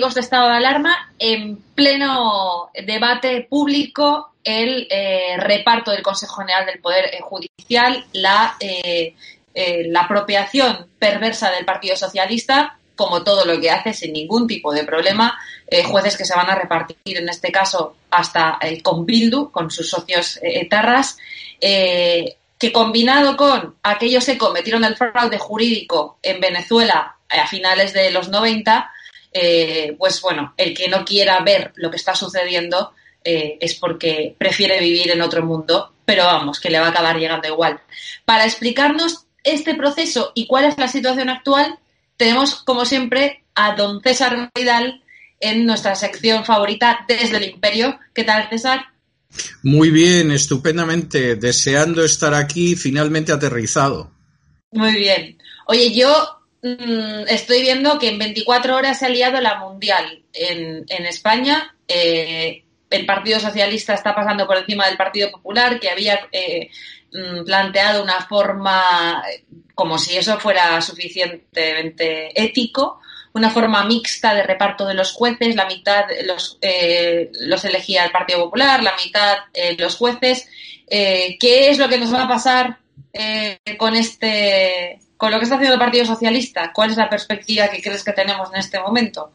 De Estado de Alarma, en pleno debate público el eh, reparto del Consejo General del Poder eh, Judicial, la, eh, eh, la apropiación perversa del Partido Socialista, como todo lo que hace sin ningún tipo de problema, jueces que se van a repartir en este caso hasta con Bildu, con sus socios etarras, que combinado con aquellos que cometieron el fraude jurídico en Venezuela a finales de los 90, eh, pues bueno, el que no quiera ver lo que está sucediendo eh, es porque prefiere vivir en otro mundo, pero vamos, que le va a acabar llegando igual. Para explicarnos este proceso y cuál es la situación actual, tenemos, como siempre, a don César Vidal en nuestra sección favorita desde el Imperio. ¿Qué tal, César? Muy bien, estupendamente. Deseando estar aquí, finalmente aterrizado. Muy bien. Oye, yo mmm, estoy viendo que en 24 horas se ha liado la Mundial en, España. Eh, el Partido Socialista está pasando por encima del Partido Popular, que había eh, mm, planteado una forma, como si eso fuera suficientemente ético, una forma mixta de reparto de los jueces, la mitad los, eh, los elegía el Partido Popular, la mitad eh, los jueces. Eh, ¿Qué es lo que nos va a pasar con este, con lo que está haciendo el Partido Socialista? ¿Cuál es la perspectiva que crees que tenemos en este momento?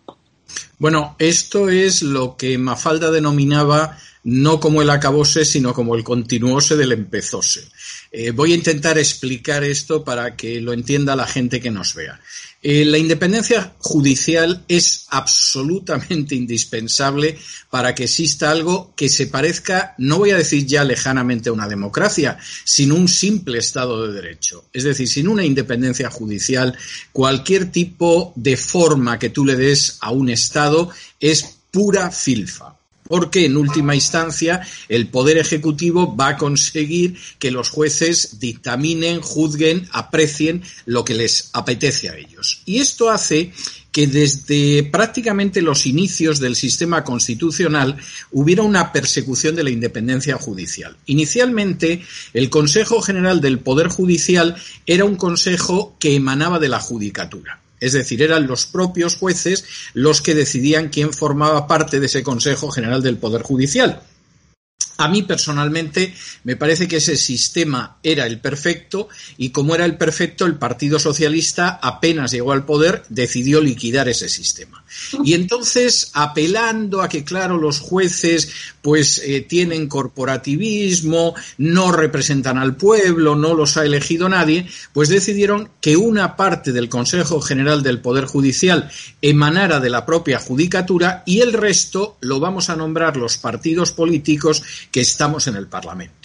Bueno, esto es lo que Mafalda denominaba no como el acabose, sino como el continuose del empezose. Eh, voy a intentar explicar esto para que lo entienda la gente que nos vea. Eh, la independencia judicial es absolutamente indispensable para que exista algo que se parezca, no voy a decir ya lejanamente a una democracia, sino un simple Estado de Derecho. Es decir, sin una independencia judicial, cualquier tipo de forma que tú le des a un Estado es pura filfa porque en última instancia el Poder Ejecutivo va a conseguir que los jueces dictaminen, juzguen, aprecien lo que les apetece a ellos. Y esto hace que desde prácticamente los inicios del sistema constitucional hubiera una persecución de la independencia judicial. Inicialmente, el Consejo General del Poder Judicial era un consejo que emanaba de la judicatura. Es decir, eran los propios jueces los que decidían quién formaba parte de ese Consejo General del Poder Judicial. A mí personalmente me parece que ese sistema era el perfecto y como era el perfecto, el Partido Socialista apenas llegó al poder decidió liquidar ese sistema. Y entonces, apelando a que, claro, los jueces pues eh, tienen corporativismo, no representan al pueblo, no los ha elegido nadie, pues decidieron que una parte del Consejo General del Poder Judicial emanara de la propia judicatura y el resto lo vamos a nombrar los partidos políticos que estamos en el Parlamento.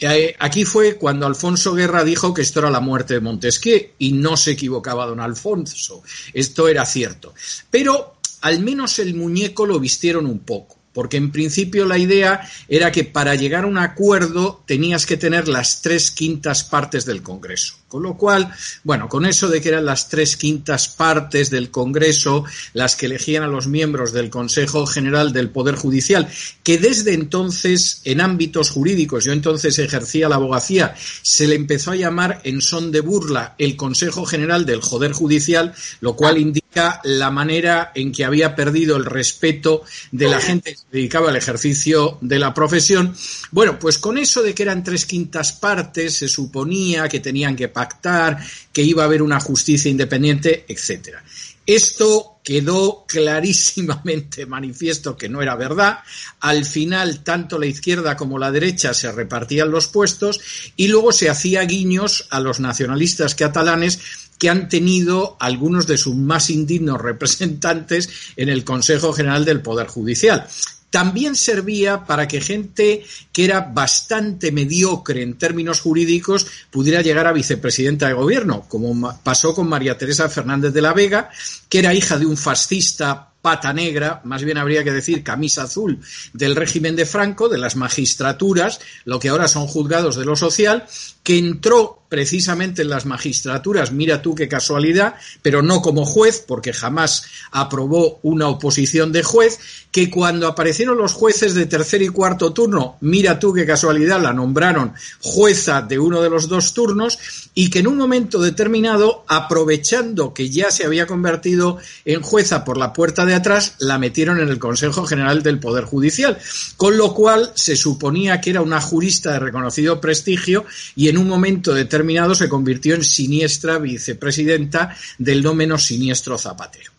Eh, aquí fue cuando Alfonso Guerra dijo que esto era la muerte de Montesquieu y no se equivocaba don Alfonso. Esto era cierto. Pero al menos el muñeco lo vistieron un poco porque en principio la idea era que para llegar a un acuerdo tenías que tener las tres quintas partes del Congreso. Con lo cual, bueno, con eso de que eran las tres quintas partes del Congreso las que elegían a los miembros del Consejo General del Poder Judicial, que desde entonces, en ámbitos jurídicos, yo entonces ejercía la abogacía, se le empezó a llamar en son de burla el Consejo General del Joder Judicial, lo cual indica la manera en que había perdido el respeto de la gente que se dedicaba al ejercicio de la profesión. Bueno, pues con eso de que eran tres quintas partes, se suponía que tenían que pactar, que iba a haber una justicia independiente, etcétera. Esto quedó clarísimamente manifiesto que no era verdad. Al final, tanto la izquierda como la derecha se repartían los puestos y luego se hacía guiños a los nacionalistas catalanes que han tenido algunos de sus más indignos representantes en el Consejo General del Poder Judicial también servía para que gente que era bastante mediocre en términos jurídicos pudiera llegar a vicepresidenta de gobierno, como pasó con María Teresa Fernández de la Vega, que era hija de un fascista pata negra, más bien habría que decir camisa azul del régimen de Franco, de las magistraturas, lo que ahora son juzgados de lo social, que entró precisamente en las magistraturas, mira tú qué casualidad, pero no como juez, porque jamás aprobó una oposición de juez, que cuando aparecieron los jueces de tercer y cuarto turno, mira tú qué casualidad, la nombraron jueza de uno de los dos turnos, y que en un momento determinado, aprovechando que ya se había convertido en jueza por la puerta de atrás, la metieron en el Consejo General del Poder Judicial, con lo cual se suponía que era una jurista de reconocido prestigio y en un momento determinado se convirtió en siniestra vicepresidenta del no menos siniestro Zapatero.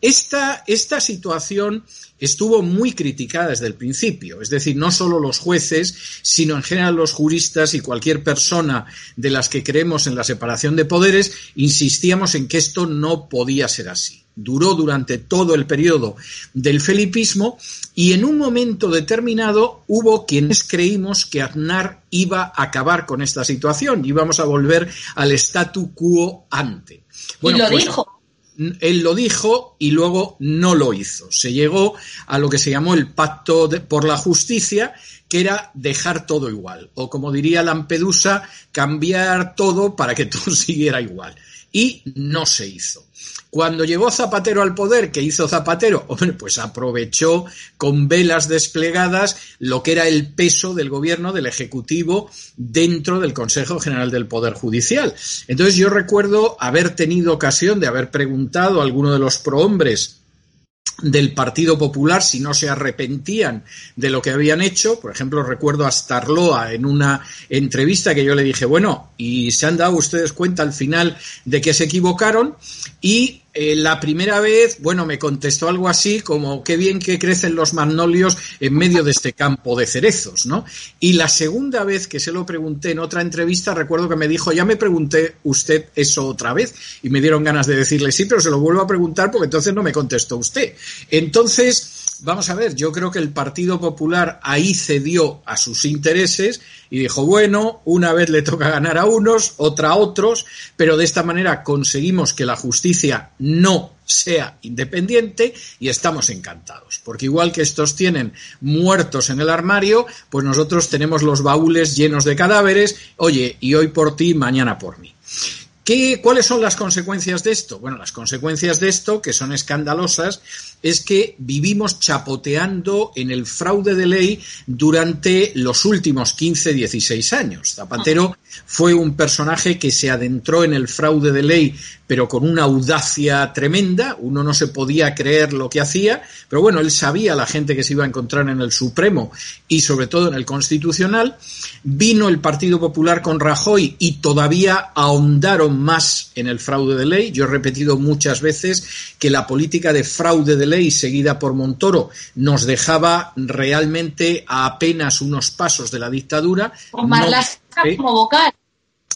Esta, esta situación estuvo muy criticada desde el principio, es decir, no solo los jueces, sino en general los juristas y cualquier persona de las que creemos en la separación de poderes, insistíamos en que esto no podía ser así duró durante todo el periodo del felipismo y en un momento determinado hubo quienes creímos que Aznar iba a acabar con esta situación, íbamos a volver al statu quo ante. Bueno, y lo pues, dijo. Él lo dijo y luego no lo hizo. Se llegó a lo que se llamó el pacto por la justicia, que era dejar todo igual, o como diría Lampedusa, cambiar todo para que todo siguiera igual. Y no se hizo. Cuando llegó Zapatero al poder, ¿qué hizo Zapatero? Hombre, pues aprovechó con velas desplegadas lo que era el peso del gobierno, del Ejecutivo, dentro del Consejo General del Poder Judicial. Entonces yo recuerdo haber tenido ocasión de haber preguntado a alguno de los prohombres del Partido Popular si no se arrepentían de lo que habían hecho. Por ejemplo, recuerdo a Starloa en una entrevista que yo le dije, bueno, ¿y se han dado ustedes cuenta al final de que se equivocaron? Y eh, la primera vez, bueno, me contestó algo así como qué bien que crecen los magnolios en medio de este campo de cerezos, ¿no? Y la segunda vez que se lo pregunté en otra entrevista, recuerdo que me dijo, ya me pregunté usted eso otra vez, y me dieron ganas de decirle sí, pero se lo vuelvo a preguntar porque entonces no me contestó usted. Entonces, vamos a ver, yo creo que el Partido Popular ahí cedió a sus intereses y dijo, bueno, una vez le toca ganar a unos, otra a otros, pero de esta manera conseguimos que la justicia no sea independiente y estamos encantados, porque igual que estos tienen muertos en el armario, pues nosotros tenemos los baúles llenos de cadáveres, oye, y hoy por ti, mañana por mí. ¿Qué, ¿Cuáles son las consecuencias de esto? Bueno, las consecuencias de esto, que son escandalosas, es que vivimos chapoteando en el fraude de ley durante los últimos 15, 16 años. Zapatero fue un personaje que se adentró en el fraude de ley, pero con una audacia tremenda. Uno no se podía creer lo que hacía, pero bueno, él sabía la gente que se iba a encontrar en el Supremo y sobre todo en el Constitucional. Vino el Partido Popular con Rajoy y todavía ahondaron más en el fraude de ley. Yo he repetido muchas veces que la política de fraude de ley seguida por Montoro nos dejaba realmente a apenas unos pasos de la dictadura. Como vocal.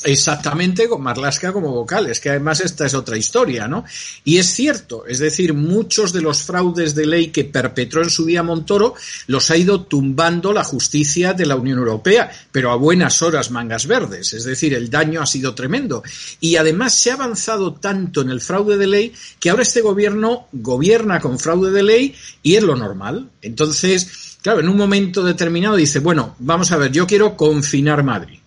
Exactamente, con Marlaska como vocal. Es que además esta es otra historia, ¿no? Y es cierto, es decir, muchos de los fraudes de ley que perpetró en su día Montoro los ha ido tumbando la justicia de la Unión Europea, pero a buenas horas mangas verdes. Es decir, el daño ha sido tremendo. Y además se ha avanzado tanto en el fraude de ley que ahora este gobierno gobierna con fraude de ley y es lo normal. Entonces, claro, en un momento determinado dice, bueno, vamos a ver, yo quiero confinar Madrid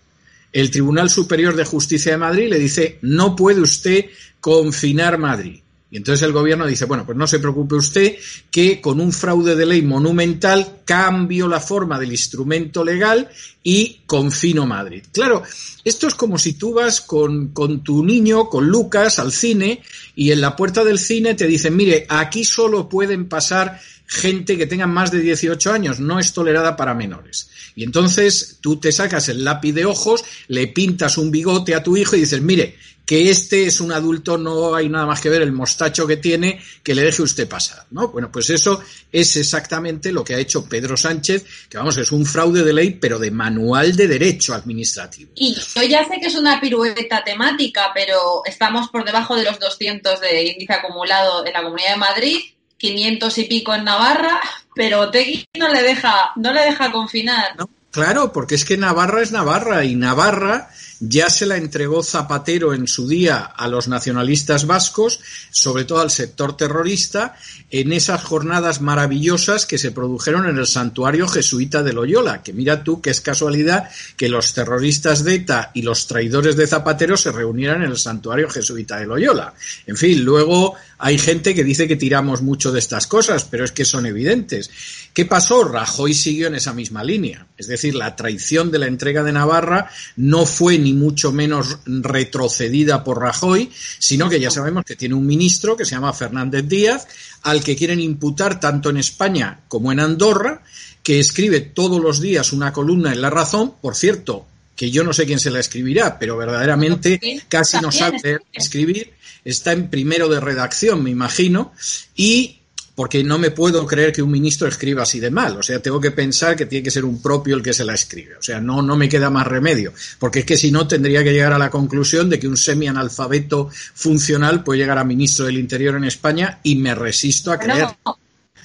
el Tribunal Superior de Justicia de Madrid le dice, no puede usted confinar Madrid. Y entonces el gobierno dice, bueno, pues no se preocupe usted que con un fraude de ley monumental cambio la forma del instrumento legal y confino Madrid. Claro, esto es como si tú vas con, con tu niño, con Lucas, al cine y en la puerta del cine te dicen, mire, aquí solo pueden pasar gente que tenga más de 18 años, no es tolerada para menores. Y entonces tú te sacas el lápiz de ojos, le pintas un bigote a tu hijo y dices, mire, que este es un adulto, no hay nada más que ver el mostacho que tiene, que le deje usted pasar, ¿no? Bueno, pues eso es exactamente lo que ha hecho Pedro Sánchez, que vamos, es un fraude de ley, pero de manual de derecho administrativo. Y yo ya sé que es una pirueta temática, pero estamos por debajo de los 200 de índice acumulado en la Comunidad de Madrid, 500 y pico en Navarra, pero Tegui no le deja, no le deja confinar. claro, porque es que Navarra es Navarra y Navarra ya se la entregó Zapatero en su día a los nacionalistas vascos, sobre todo al sector terrorista, en esas jornadas maravillosas que se produjeron en el santuario jesuita de Loyola, que mira tú que es casualidad que los terroristas de ETA y los traidores de Zapatero se reunieran en el santuario jesuita de Loyola. En fin, luego hay gente que dice que tiramos mucho de estas cosas, pero es que son evidentes. ¿Qué pasó? Rajoy siguió en esa misma línea. Es decir, la traición de la entrega de Navarra no fue ni mucho menos retrocedida por Rajoy, sino que ya sabemos que tiene un ministro que se llama Fernández Díaz, al que quieren imputar tanto en España como en Andorra, que escribe todos los días una columna en La Razón, por cierto, que yo no sé quién se la escribirá, pero verdaderamente casi no sabe escribir está en primero de redacción, me imagino, y porque no me puedo creer que un ministro escriba así de mal. O sea, tengo que pensar que tiene que ser un propio el que se la escribe. O sea, no, no me queda más remedio. Porque es que si no, tendría que llegar a la conclusión de que un semi-analfabeto funcional puede llegar a ministro del Interior en España y me resisto a creer.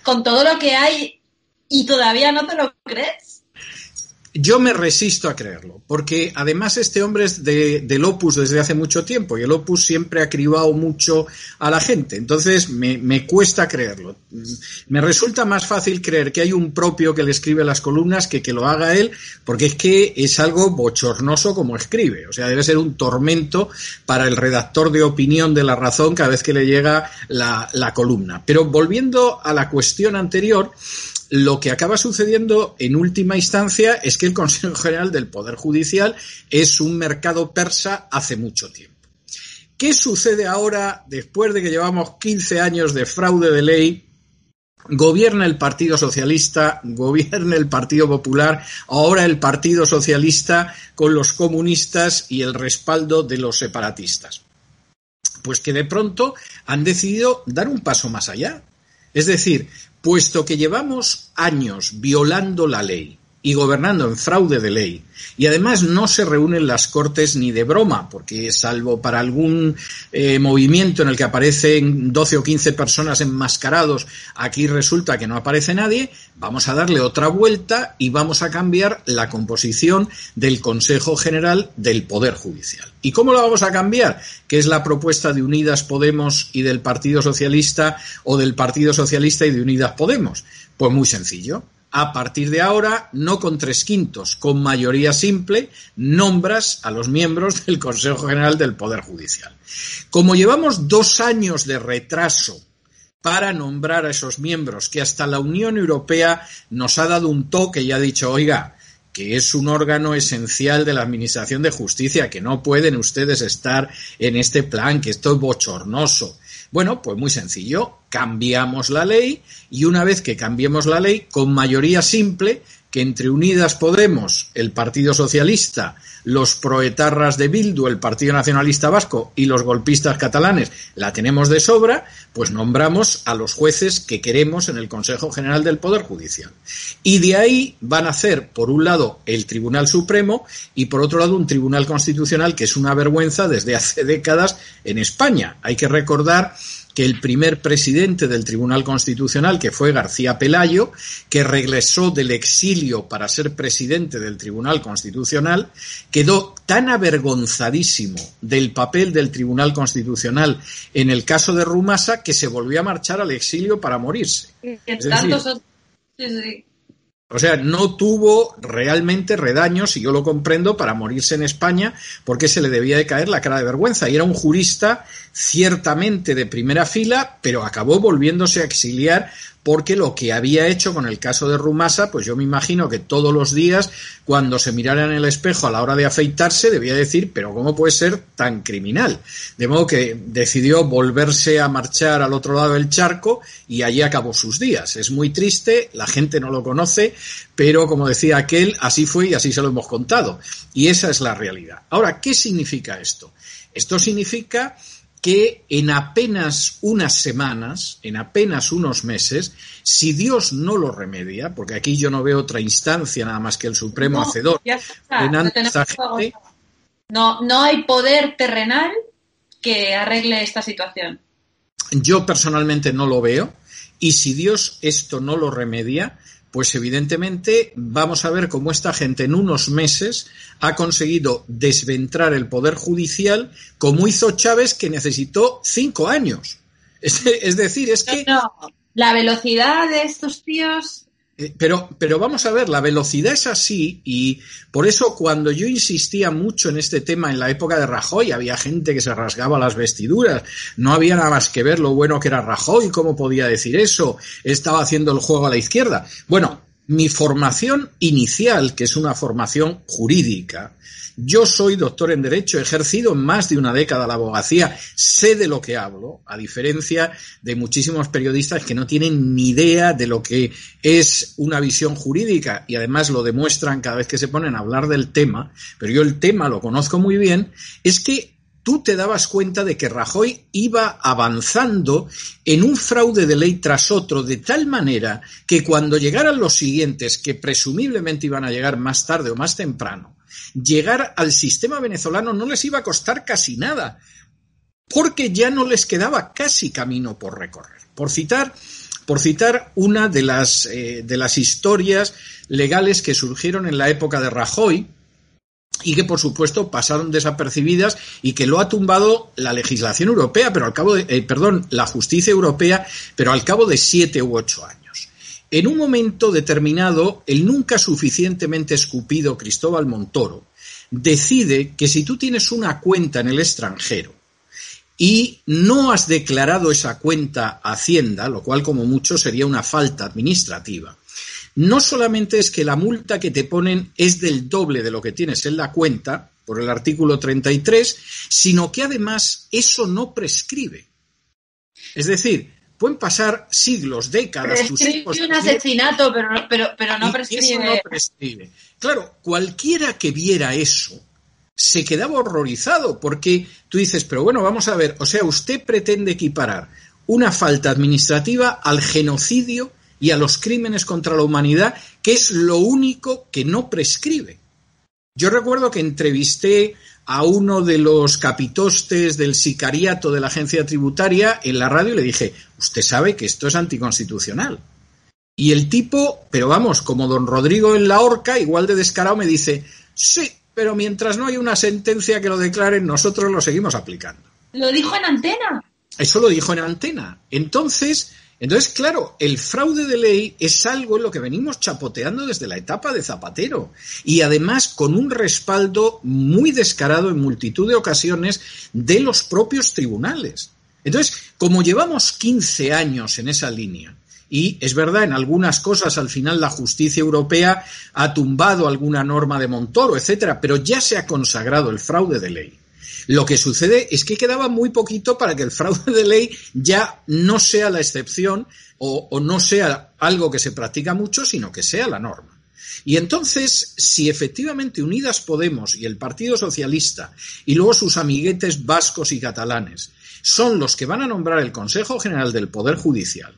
con todo lo que hay y todavía no te lo crees. Yo me resisto a creerlo, porque además este hombre es de, del Opus desde hace mucho tiempo y el Opus siempre ha cribado mucho a la gente, entonces me, cuesta creerlo. Me resulta más fácil creer que hay un propio que le escribe las columnas que que lo haga él, porque es que es algo bochornoso como escribe, o sea, debe ser un tormento para el redactor de opinión de la razón cada vez que le llega la columna. Pero volviendo a la cuestión anterior, lo que acaba sucediendo en última instancia es que el Consejo General del Poder Judicial es un mercado persa hace mucho tiempo. ¿Qué sucede ahora después de que llevamos 15 años de fraude de ley? Gobierna el Partido Socialista, gobierna el Partido Popular, ahora el Partido Socialista con los comunistas y el respaldo de los separatistas. Pues que de pronto han decidido dar un paso más allá. Es decir, puesto que llevamos años violando la ley, y gobernando en fraude de ley. Y además no se reúnen las Cortes ni de broma, porque salvo para algún eh, movimiento en el que aparecen 12 o 15 personas enmascarados, aquí resulta que no aparece nadie, vamos a darle otra vuelta y vamos a cambiar la composición del Consejo General del Poder Judicial. ¿Y cómo lo vamos a cambiar? Que es la propuesta de Unidas Podemos y del Partido Socialista o del Partido Socialista y de Unidas Podemos. Pues muy sencillo a partir de ahora, no con tres quintos, con mayoría simple, nombras a los miembros del Consejo General del Poder Judicial. Como llevamos dos años de retraso para nombrar a esos miembros, que hasta la Unión Europea nos ha dado un toque y ha dicho, oiga, que es un órgano esencial de la Administración de Justicia, que no pueden ustedes estar en este plan, que esto es bochornoso. Bueno, pues muy sencillo, cambiamos la ley y una vez que cambiemos la ley, con mayoría simple, que entre Unidas Podemos, el Partido Socialista, los proetarras de Bildu, el Partido Nacionalista Vasco y los golpistas catalanes la tenemos de sobra, pues nombramos a los jueces que queremos en el Consejo General del Poder Judicial. Y de ahí van a hacer, por un lado, el Tribunal Supremo y por otro lado, un Tribunal Constitucional que es una vergüenza desde hace décadas en España. Hay que recordar que el primer presidente del Tribunal Constitucional, que fue García Pelayo, que regresó del exilio para ser presidente del Tribunal Constitucional, quedó tan avergonzadísimo del papel del Tribunal Constitucional en el caso de Rumasa que se volvió a marchar al exilio para morirse. O sea, no tuvo realmente redaños, y yo lo comprendo, para morirse en España, porque se le debía de caer la cara de vergüenza. Y era un jurista ciertamente de primera fila, pero acabó volviéndose a exiliar porque lo que había hecho con el caso de Rumasa, pues yo me imagino que todos los días, cuando se mirara en el espejo a la hora de afeitarse, debía decir, pero ¿cómo puede ser tan criminal? De modo que decidió volverse a marchar al otro lado del charco y allí acabó sus días. Es muy triste, la gente no lo conoce, pero como decía aquel, así fue y así se lo hemos contado. Y esa es la realidad. Ahora, ¿qué significa esto? Esto significa que en apenas unas semanas, en apenas unos meses, si Dios no lo remedia, porque aquí yo no veo otra instancia nada más que el Supremo Hacedor, no, no hay poder terrenal que arregle esta situación. Yo personalmente no lo veo, y si Dios esto no lo remedia, pues evidentemente vamos a ver cómo esta gente en unos meses ha conseguido desventrar el poder judicial como hizo Chávez que necesitó cinco años. Es, decir, es que... La velocidad de estos tíos pero, pero vamos a ver, la velocidad es así y por eso cuando yo insistía mucho en este tema en la época de Rajoy, había gente que se rasgaba las vestiduras, no había nada más que ver lo bueno que era Rajoy, cómo podía decir eso, estaba haciendo el juego a la izquierda. Bueno, mi formación inicial, que es una formación jurídica, yo soy doctor en Derecho, he ejercido más de una década la abogacía, sé de lo que hablo, a diferencia de muchísimos periodistas que no tienen ni idea de lo que es una visión jurídica y además lo demuestran cada vez que se ponen a hablar del tema, pero yo el tema lo conozco muy bien, es que tú te dabas cuenta de que Rajoy iba avanzando en un fraude de ley tras otro de tal manera que cuando llegaran los siguientes, que presumiblemente iban a llegar más tarde o más temprano, llegar al sistema venezolano no les iba a costar casi nada, porque ya no les quedaba casi camino por recorrer. Por citar, por citar una de las, eh, de las historias legales que surgieron en la época de Rajoy, y que por supuesto pasaron desapercibidas y que lo ha tumbado la legislación europea, pero al cabo de, eh, perdón, la justicia europea, pero al cabo de siete u ocho años. En un momento determinado, el nunca suficientemente escupido Cristóbal Montoro decide que si tú tienes una cuenta en el extranjero y no has declarado esa cuenta a Hacienda, lo cual como mucho sería una falta administrativa, no solamente es que la multa que te ponen es del doble de lo que tienes en la cuenta, por el artículo 33, sino que además eso no prescribe. Es decir, pueden pasar siglos, décadas. Prescribe un asesinato, pero, pero, pero no, prescribe. Eso no prescribe. Claro, cualquiera que viera eso se quedaba horrorizado porque tú dices, pero bueno, vamos a ver, o sea, usted pretende equiparar una falta administrativa al genocidio y a los crímenes contra la humanidad, que es lo único que no prescribe. Yo recuerdo que entrevisté a uno de los capitostes del sicariato de la agencia tributaria en la radio y le dije, usted sabe que esto es anticonstitucional. Y el tipo, pero vamos, como don Rodrigo en la horca, igual de descarado, me dice, sí, pero mientras no hay una sentencia que lo declare, nosotros lo seguimos aplicando. Lo dijo en antena. Eso lo dijo en antena. Entonces, entonces, claro, el fraude de ley es algo en lo que venimos chapoteando desde la etapa de Zapatero y además con un respaldo muy descarado en multitud de ocasiones de los propios tribunales. Entonces, como llevamos 15 años en esa línea, y es verdad, en algunas cosas al final la justicia europea ha tumbado alguna norma de Montoro, etcétera, pero ya se ha consagrado el fraude de ley. Lo que sucede es que quedaba muy poquito para que el fraude de ley ya no sea la excepción o, no sea algo que se practica mucho, sino que sea la norma. Y entonces, si efectivamente Unidas Podemos y el Partido Socialista y luego sus amiguetes vascos y catalanes son los que van a nombrar el Consejo General del Poder Judicial,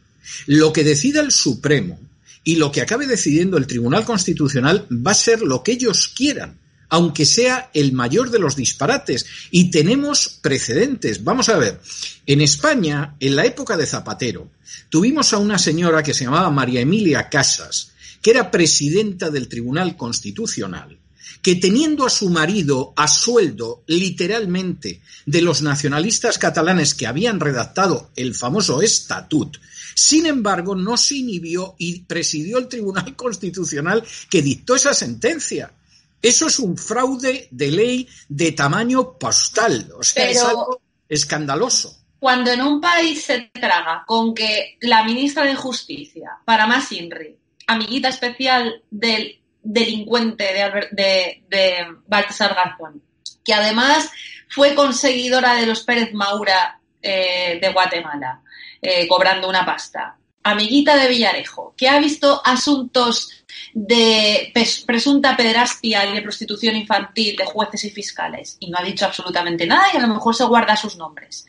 lo que decida el Supremo y lo que acabe decidiendo el Tribunal Constitucional va a ser lo que ellos quieran, aunque sea el mayor de los disparates. Y tenemos precedentes. Vamos a ver, en España, en la época de Zapatero, tuvimos a una señora que se llamaba María Emilia Casas, que era presidenta del Tribunal Constitucional, que teniendo a su marido a sueldo, literalmente, de los nacionalistas catalanes que habían redactado el famoso estatut, sin embargo, no se inhibió y presidió el Tribunal Constitucional que dictó esa sentencia. Eso es un fraude de ley de tamaño postal, o sea, es algo escandaloso. Cuando en un país se traga con que la ministra de Justicia, para más INRI, amiguita especial del delincuente de, de, Baltasar Garzón, que además fue conseguidora de los Pérez Maura eh, de Guatemala, eh, cobrando una pasta. Amiguita de Villarejo, que ha visto asuntos de presunta pederastia y de prostitución infantil de jueces y fiscales y no ha dicho absolutamente nada y a lo mejor se guarda sus nombres.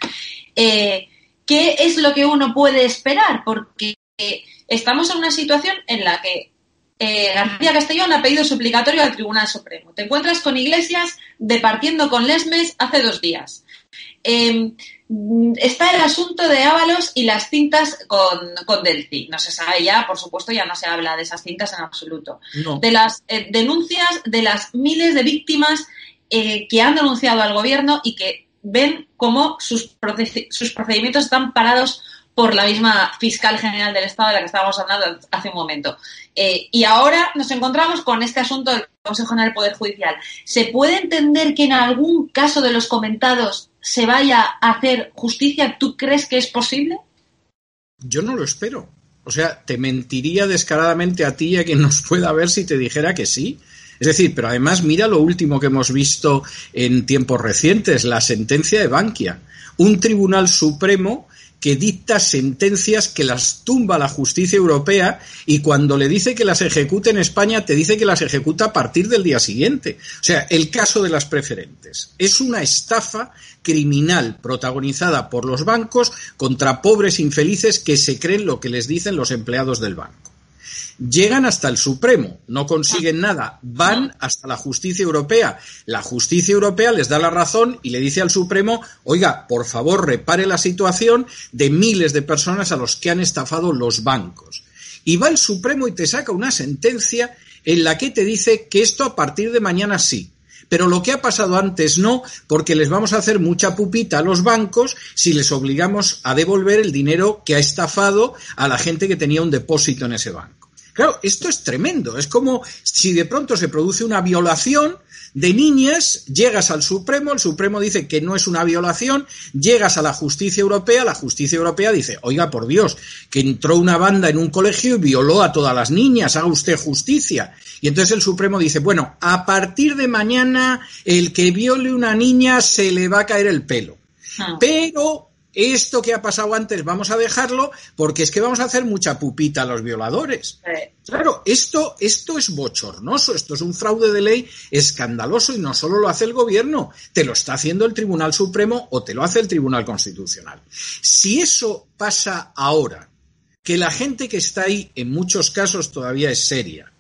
Eh, ¿Qué es lo que uno puede esperar? Porque estamos en una situación en la que eh, García Castellón ha pedido suplicatorio al Tribunal Supremo. Te encuentras con Iglesias departiendo con Lesmes hace dos días. Em, está el asunto de Ábalos y las cintas con, con, Delci. No se sabe ya, por supuesto, ya no se habla de esas cintas en absoluto. De las eh, denuncias de las miles de víctimas eh, que han denunciado al gobierno y que ven cómo sus, sus procedimientos están parados por la misma fiscal general del Estado de la que estábamos hablando hace un momento. Eh, y ahora nos encontramos con este asunto del Consejo General del Poder Judicial. ¿Se puede entender que en algún caso de los comentados se vaya a hacer justicia? ¿Tú crees que es posible? Yo no lo espero. O sea, te mentiría descaradamente a ti y a quien nos pueda ver si te dijera que sí. Es decir, pero además mira lo último que hemos visto en tiempos recientes, la sentencia de Bankia. Un tribunal supremo que dicta sentencias que las tumba la justicia europea y cuando le dice que las ejecute en España te dice que las ejecuta a partir del día siguiente. O sea, el caso de las preferentes es una estafa criminal protagonizada por los bancos contra pobres infelices que se creen lo que les dicen los empleados del banco llegan hasta el Supremo, no consiguen nada, van hasta la justicia europea. La justicia europea les da la razón y le dice al Supremo, oiga, por favor, repare la situación de miles de personas a los que han estafado los bancos. Y va el Supremo y te saca una sentencia en la que te dice que esto a partir de mañana sí. Pero lo que ha pasado antes no, porque les vamos a hacer mucha pupita a los bancos si les obligamos a devolver el dinero que ha estafado a la gente que tenía un depósito en ese banco. Claro, esto es tremendo. Es como si de pronto se produce una violación de niñas, llegas al Supremo, el Supremo dice que no es una violación, llegas a la justicia europea, la justicia europea dice, oiga, por Dios, que entró una banda en un colegio y violó a todas las niñas, haga usted justicia. Y entonces el Supremo dice, bueno, a partir de mañana el que viole una niña se le va a caer el pelo. Ah. Pero esto que ha pasado antes vamos a dejarlo porque es que vamos a hacer mucha pupita a los violadores. Claro, esto, esto es bochornoso, esto es un fraude de ley escandaloso y no solo lo hace el gobierno, te lo está haciendo el Tribunal Supremo o te lo hace el Tribunal Constitucional. Si eso pasa ahora, que la gente que está ahí en muchos casos todavía es seria,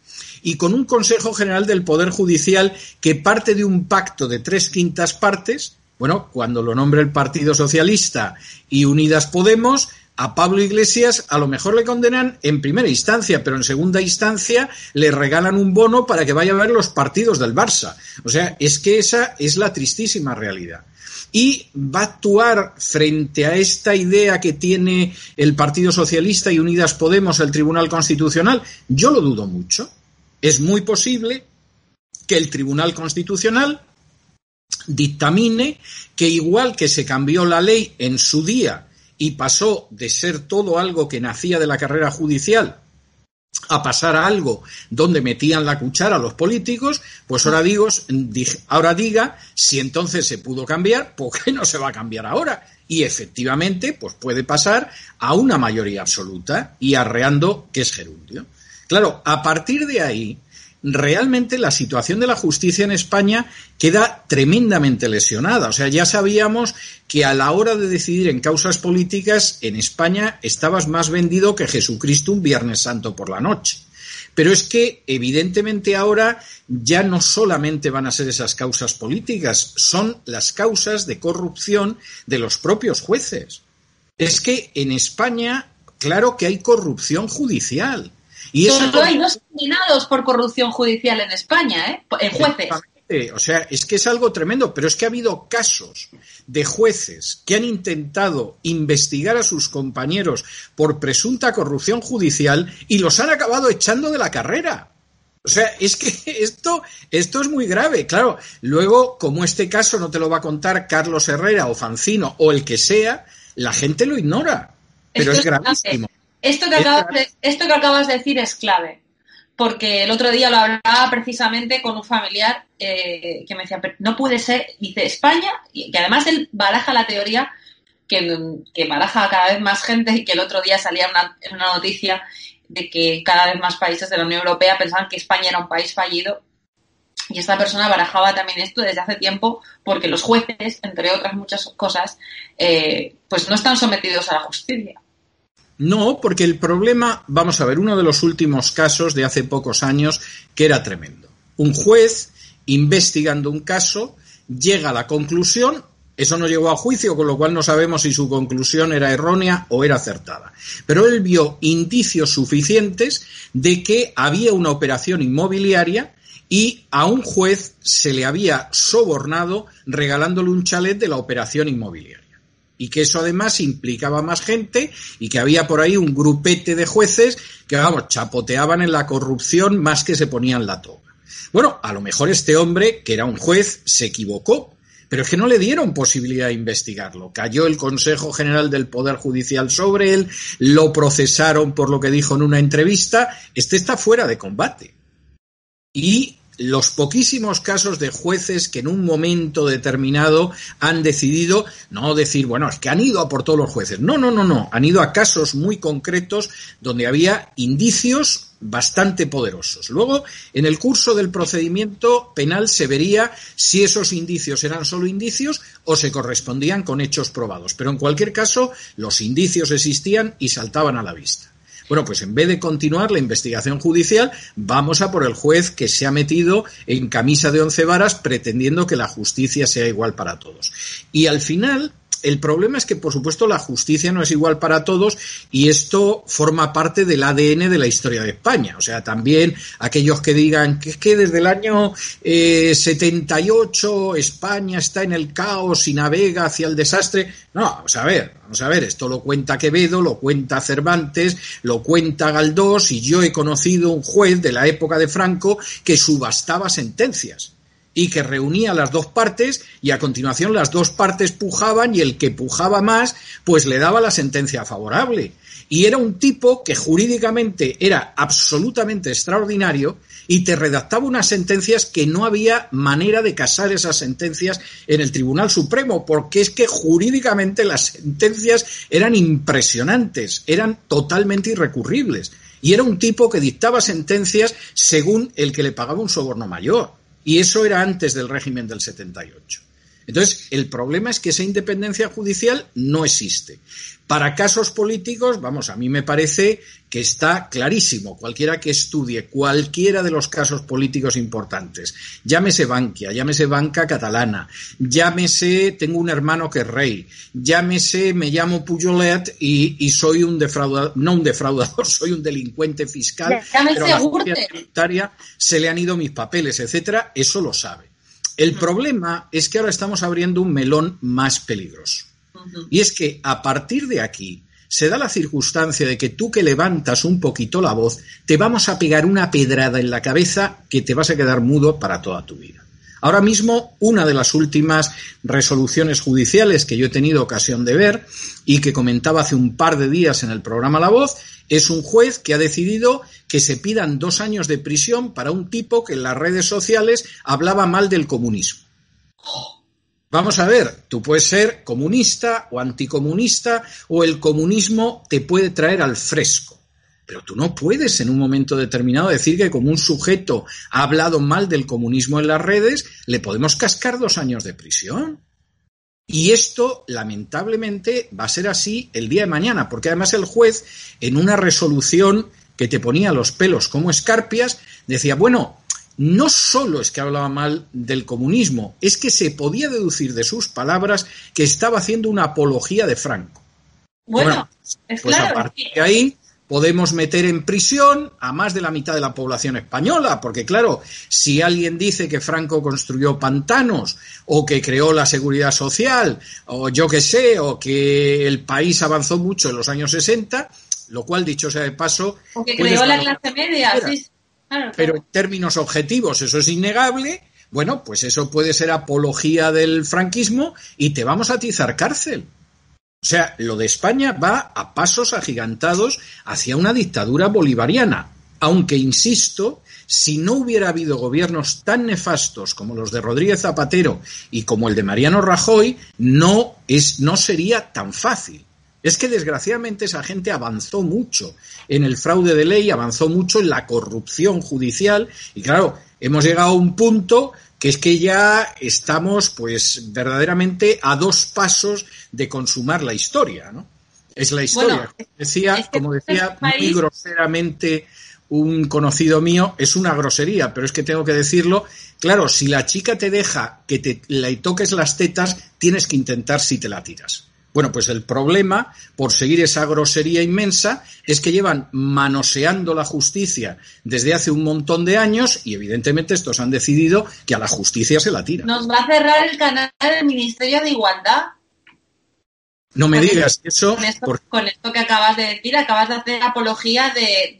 y con un Consejo General del Poder Judicial que parte de un pacto de tres quintas partes, bueno, cuando lo nombre el Partido Socialista y Unidas Podemos, a Pablo Iglesias a lo mejor le condenan en primera instancia, pero en segunda instancia le regalan un bono para que vaya a ver los partidos del Barça. O sea, es que esa es la tristísima realidad. Y va a actuar frente a esta idea que tiene el Partido Socialista y Unidas Podemos el Tribunal Constitucional. Yo lo dudo mucho. Es muy posible que el Tribunal Constitucional dictamine que igual que se cambió la ley en su día y pasó de ser todo algo que nacía de la carrera judicial a pasar a algo donde metían la cuchara los políticos, pues ahora digo, ahora diga si entonces se pudo cambiar, ¿por qué no se va a cambiar ahora? Y efectivamente, pues puede pasar a una mayoría absoluta y arreando que es gerundio. Claro, a partir de ahí, realmente la situación de la justicia en España queda tremendamente lesionada. O sea, ya sabíamos que a la hora de decidir en causas políticas en España estabas más vendido que Jesucristo un Viernes Santo por la noche. Pero es que evidentemente ahora ya no solamente van a ser esas causas políticas, son las causas de corrupción de los propios jueces. Es que en España, claro que hay corrupción judicial. Y Solo hay dos condenados por corrupción judicial en España, ¿eh? En jueces. O sea, es que es algo tremendo, pero es que ha habido casos de jueces que han intentado investigar a sus compañeros por presunta corrupción judicial y los han acabado echando de la carrera. O sea, es que esto, esto es muy grave. Claro, luego, como este caso no te lo va a contar Carlos Herrera o Fancino o el que sea, la gente lo ignora. Pero es gravísimo. Esto que, acabas de, esto que acabas de decir es clave, porque el otro día lo hablaba precisamente con un familiar eh, que me decía, no puede ser, dice España, y que además él baraja la teoría que, que, baraja cada vez más gente y que el otro día salía una, una noticia de que cada vez más países de la Unión Europea pensaban que España era un país fallido y esta persona barajaba también esto desde hace tiempo porque los jueces, entre otras muchas cosas, eh, pues no están sometidos a la justicia. No, porque el problema, vamos a ver, uno de los últimos casos de hace pocos años que era tremendo. Un juez, investigando un caso, llega a la conclusión, eso no llegó a juicio, con lo cual no sabemos si su conclusión era errónea o era acertada. Pero él vio indicios suficientes de que había una operación inmobiliaria y a un juez se le había sobornado regalándole un chalet de la operación inmobiliaria y que eso además implicaba más gente y que había por ahí un grupete de jueces que, vamos, chapoteaban en la corrupción más que se ponían la toga. Bueno, a lo mejor este hombre, que era un juez, se equivocó, pero es que no le dieron posibilidad de investigarlo. Cayó el Consejo General del Poder Judicial sobre él, lo procesaron por lo que dijo en una entrevista, este está fuera de combate. Y los poquísimos casos de jueces que en un momento determinado han decidido no decir, bueno, es que han ido a por todos los jueces. No, no, no, no. Han ido a casos muy concretos donde había indicios bastante poderosos. Luego, en el curso del procedimiento penal se vería si esos indicios eran solo indicios o se correspondían con hechos probados. Pero en cualquier caso, los indicios existían y saltaban a la vista. Bueno, pues en vez de continuar la investigación judicial, vamos a por el juez que se ha metido en camisa de once varas pretendiendo que la justicia sea igual para todos. Y al final, el problema es que, por supuesto, la justicia no es igual para todos y esto forma parte del ADN de la historia de España. O sea, también aquellos que digan que es que desde el año 78 eh, España está en el caos y navega hacia el desastre. No, vamos a ver, vamos a ver, esto lo cuenta Quevedo, lo cuenta Cervantes, lo cuenta Galdós y yo he conocido un juez de la época de Franco que subastaba sentencias y que reunía las dos partes y a continuación las dos partes pujaban y el que pujaba más pues le daba la sentencia favorable. Y era un tipo que jurídicamente era absolutamente extraordinario y te redactaba unas sentencias que no había manera de casar esas sentencias en el Tribunal Supremo, porque es que jurídicamente las sentencias eran impresionantes, eran totalmente irrecurribles. Y era un tipo que dictaba sentencias según el que le pagaba un soborno mayor. Y eso era antes del régimen del 78. Entonces, el problema es que esa independencia judicial no existe. Para casos políticos, vamos, a mí me parece que está clarísimo. Cualquiera que estudie cualquiera de los casos políticos importantes, llámese Bankia, llámese Banca Catalana, llámese tengo un hermano que es rey, llámese me llamo Pujolet y, soy un defraudador, no un defraudador, soy un delincuente fiscal, pero a la tributaria se le han ido mis papeles, etcétera, eso lo sabe. El problema es que ahora estamos abriendo un melón más peligroso. Y es que a partir de aquí se da la circunstancia de que tú que levantas un poquito la voz, te vamos a pegar una pedrada en la cabeza que te vas a quedar mudo para toda tu vida. Ahora mismo, una de las últimas resoluciones judiciales que yo he tenido ocasión de ver y que comentaba hace un par de días en el programa La Voz es un juez que ha decidido que se pidan dos años de prisión para un tipo que en las redes sociales hablaba mal del comunismo. Vamos a ver, tú puedes ser comunista o anticomunista o el comunismo te puede traer al fresco. Pero tú no puedes en un momento determinado decir que como un sujeto ha hablado mal del comunismo en las redes, le podemos cascar dos años de prisión. Y esto, lamentablemente, va a ser así el día de mañana, porque además el juez, en una resolución que te ponía los pelos como escarpias, decía, bueno, no solo es que hablaba mal del comunismo, es que se podía deducir de sus palabras que estaba haciendo una apología de Franco. Bueno, es pues claro, a partir de ahí podemos meter en prisión a más de la mitad de la población española, porque claro, si alguien dice que Franco construyó pantanos o que creó la seguridad social o yo que sé, o que el país avanzó mucho en los años 60, lo cual dicho sea de paso, o que creó la clase media, sí, pero en términos objetivos eso es innegable. Bueno, pues eso puede ser apología del franquismo y te vamos a atizar cárcel. O sea, lo de España va a pasos agigantados hacia una dictadura bolivariana, aunque, insisto, si no hubiera habido gobiernos tan nefastos como los de Rodríguez Zapatero y como el de Mariano Rajoy, no, es, no sería tan fácil. Es que desgraciadamente esa gente avanzó mucho en el fraude de ley, avanzó mucho en la corrupción judicial y claro, hemos llegado a un punto que es que ya estamos pues verdaderamente a dos pasos de consumar la historia, ¿no? Es la historia. decía, como decía muy groseramente un conocido mío, es una grosería, pero es que tengo que decirlo. Claro, si la chica te deja que te le toques las tetas, tienes que intentar si te la tiras. Bueno, pues el problema, por seguir esa grosería inmensa, es que llevan manoseando la justicia desde hace un montón de años y evidentemente estos han decidido que a la justicia se la tira. Nos va a cerrar el canal del Ministerio de Igualdad. No me digas eso. Con esto, que acabas de decir, acabas de hacer apología de.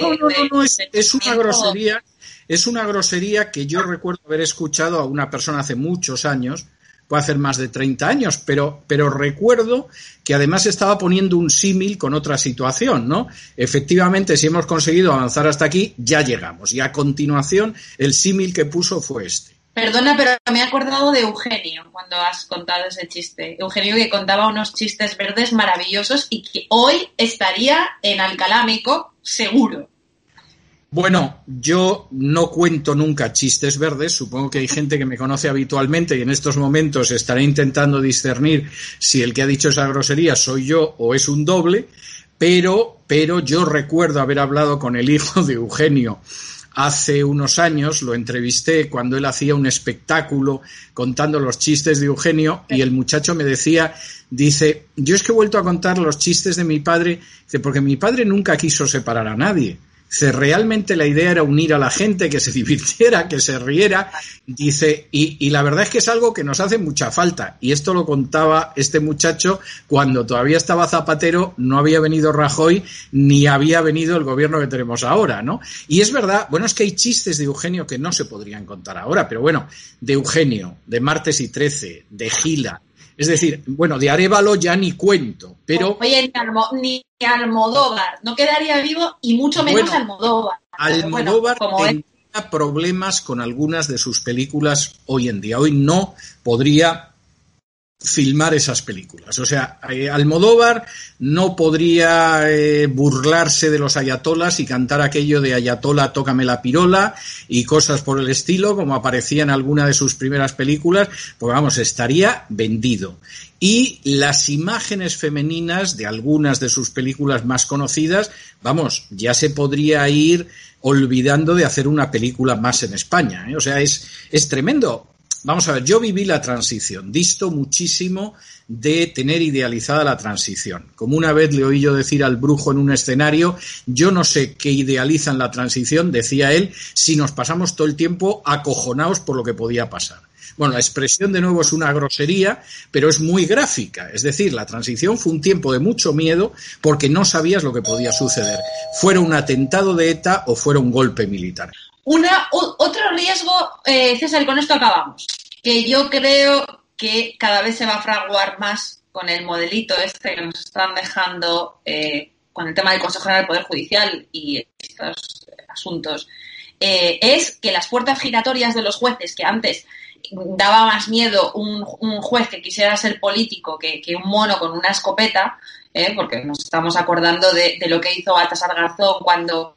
no, no, no, no es, es una grosería. Es una grosería que yo recuerdo haber escuchado a una persona hace muchos años puede hacer más de 30 años, pero, pero recuerdo que además estaba poniendo un símil con otra situación, ¿no? Efectivamente, si hemos conseguido avanzar hasta aquí, ya llegamos. Y a continuación, el símil que puso fue este. Perdona, pero me he acordado de Eugenio cuando has contado ese chiste. Eugenio que contaba unos chistes verdes maravillosos y que hoy estaría en Alcalámico, seguro. Bueno, yo no cuento nunca chistes verdes. Supongo que hay gente que me conoce habitualmente y en estos momentos estaré intentando discernir si el que ha dicho esa grosería soy yo o es un doble. Pero, pero yo recuerdo haber hablado con el hijo de Eugenio hace unos años, lo entrevisté cuando él hacía un espectáculo contando los chistes de Eugenio y el muchacho me decía, dice, yo es que he vuelto a contar los chistes de mi padre, dice, porque mi padre nunca quiso separar a nadie. Dice, realmente la idea era unir a la gente, que se divirtiera, que se riera. Dice, y, y, la verdad es que es algo que nos hace mucha falta. Y esto lo contaba este muchacho cuando todavía estaba Zapatero, no había venido Rajoy, ni había venido el gobierno que tenemos ahora, ¿no? Y es verdad, bueno, es que hay chistes de Eugenio que no se podrían contar ahora, pero bueno, de Eugenio, de Martes y Trece, de Gila, Es decir, bueno, de Arevalo ya ni cuento, pero... Oye, ni, Almodóvar, no quedaría vivo y mucho menos Almodóvar. Almodóvar tendría problemas con algunas de sus películas hoy en día. Hoy no podría filmar esas películas. O sea, eh, Almodóvar no podría eh, burlarse de los ayatolas y cantar aquello de ayatola, tócame la pirola y cosas por el estilo, como aparecía en alguna de sus primeras películas, pues vamos, estaría vendido. Y las imágenes femeninas de algunas de sus películas más conocidas, vamos, ya se podría ir olvidando de hacer una película más en España. ¿eh? O sea, es, es tremendo. Vamos a ver, yo viví la transición, disto muchísimo de tener idealizada la transición. Como una vez le oí yo decir al brujo en un escenario, yo no sé qué idealizan la transición, decía él, si nos pasamos todo el tiempo acojonados por lo que podía pasar. Bueno, la expresión de nuevo es una grosería, pero es muy gráfica. Es decir, la transición fue un tiempo de mucho miedo porque no sabías lo que podía suceder, fuera un atentado de ETA o fuera un golpe militar. Una, otro riesgo, eh, César, con esto acabamos, que yo creo que cada vez se va a fraguar más con el modelito este que nos están dejando eh, con el tema del Consejo General del Poder Judicial y estos asuntos, eh, es que las puertas giratorias de los jueces, que antes daba más miedo un, juez que quisiera ser político que, un mono con una escopeta, porque nos estamos acordando de, de, lo que hizo Baltasar Garzón cuando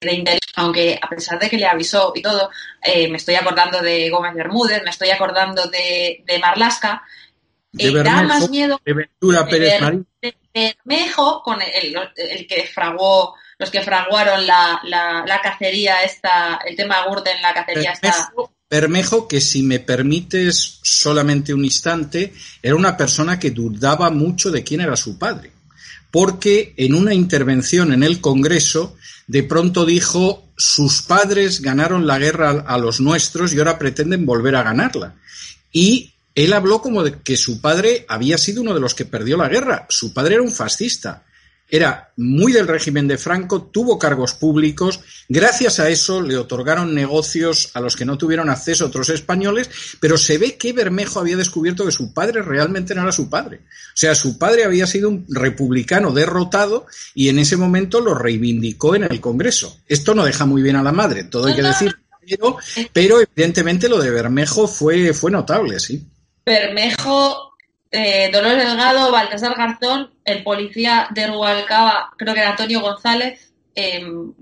de aunque a pesar de que le avisó y todo, eh, me estoy acordando de Gómez Bermúdez, me estoy acordando de, de Marlasca, eh, da más miedo de Ventura Pérez de, Bermejo, con el, el, que fraguó, los que fraguaron la, la, cacería esta, el tema Gürtel en la cacería Bermejo, esta. Bermejo, que si me permites solamente un instante, era una persona que dudaba mucho de quién era su padre porque en una intervención en el Congreso de pronto dijo sus padres ganaron la guerra a los nuestros y ahora pretenden volver a ganarla. Y él habló como de que su padre había sido uno de los que perdió la guerra. Su padre era un fascista era muy del régimen de Franco, tuvo cargos públicos, gracias a eso le otorgaron negocios a los que no tuvieron acceso otros españoles, pero se ve que Bermejo había descubierto que su padre realmente no era su padre. O sea, su padre había sido un republicano derrotado y en ese momento lo reivindicó en el Congreso. Esto no deja muy bien a la madre, todo hay que decir, pero, pero evidentemente lo de Bermejo fue, fue notable, sí. Bermejo eh, Dolores Delgado, Baltasar Garzón, el policía de Rubalcaba, creo que era Antonio González, em,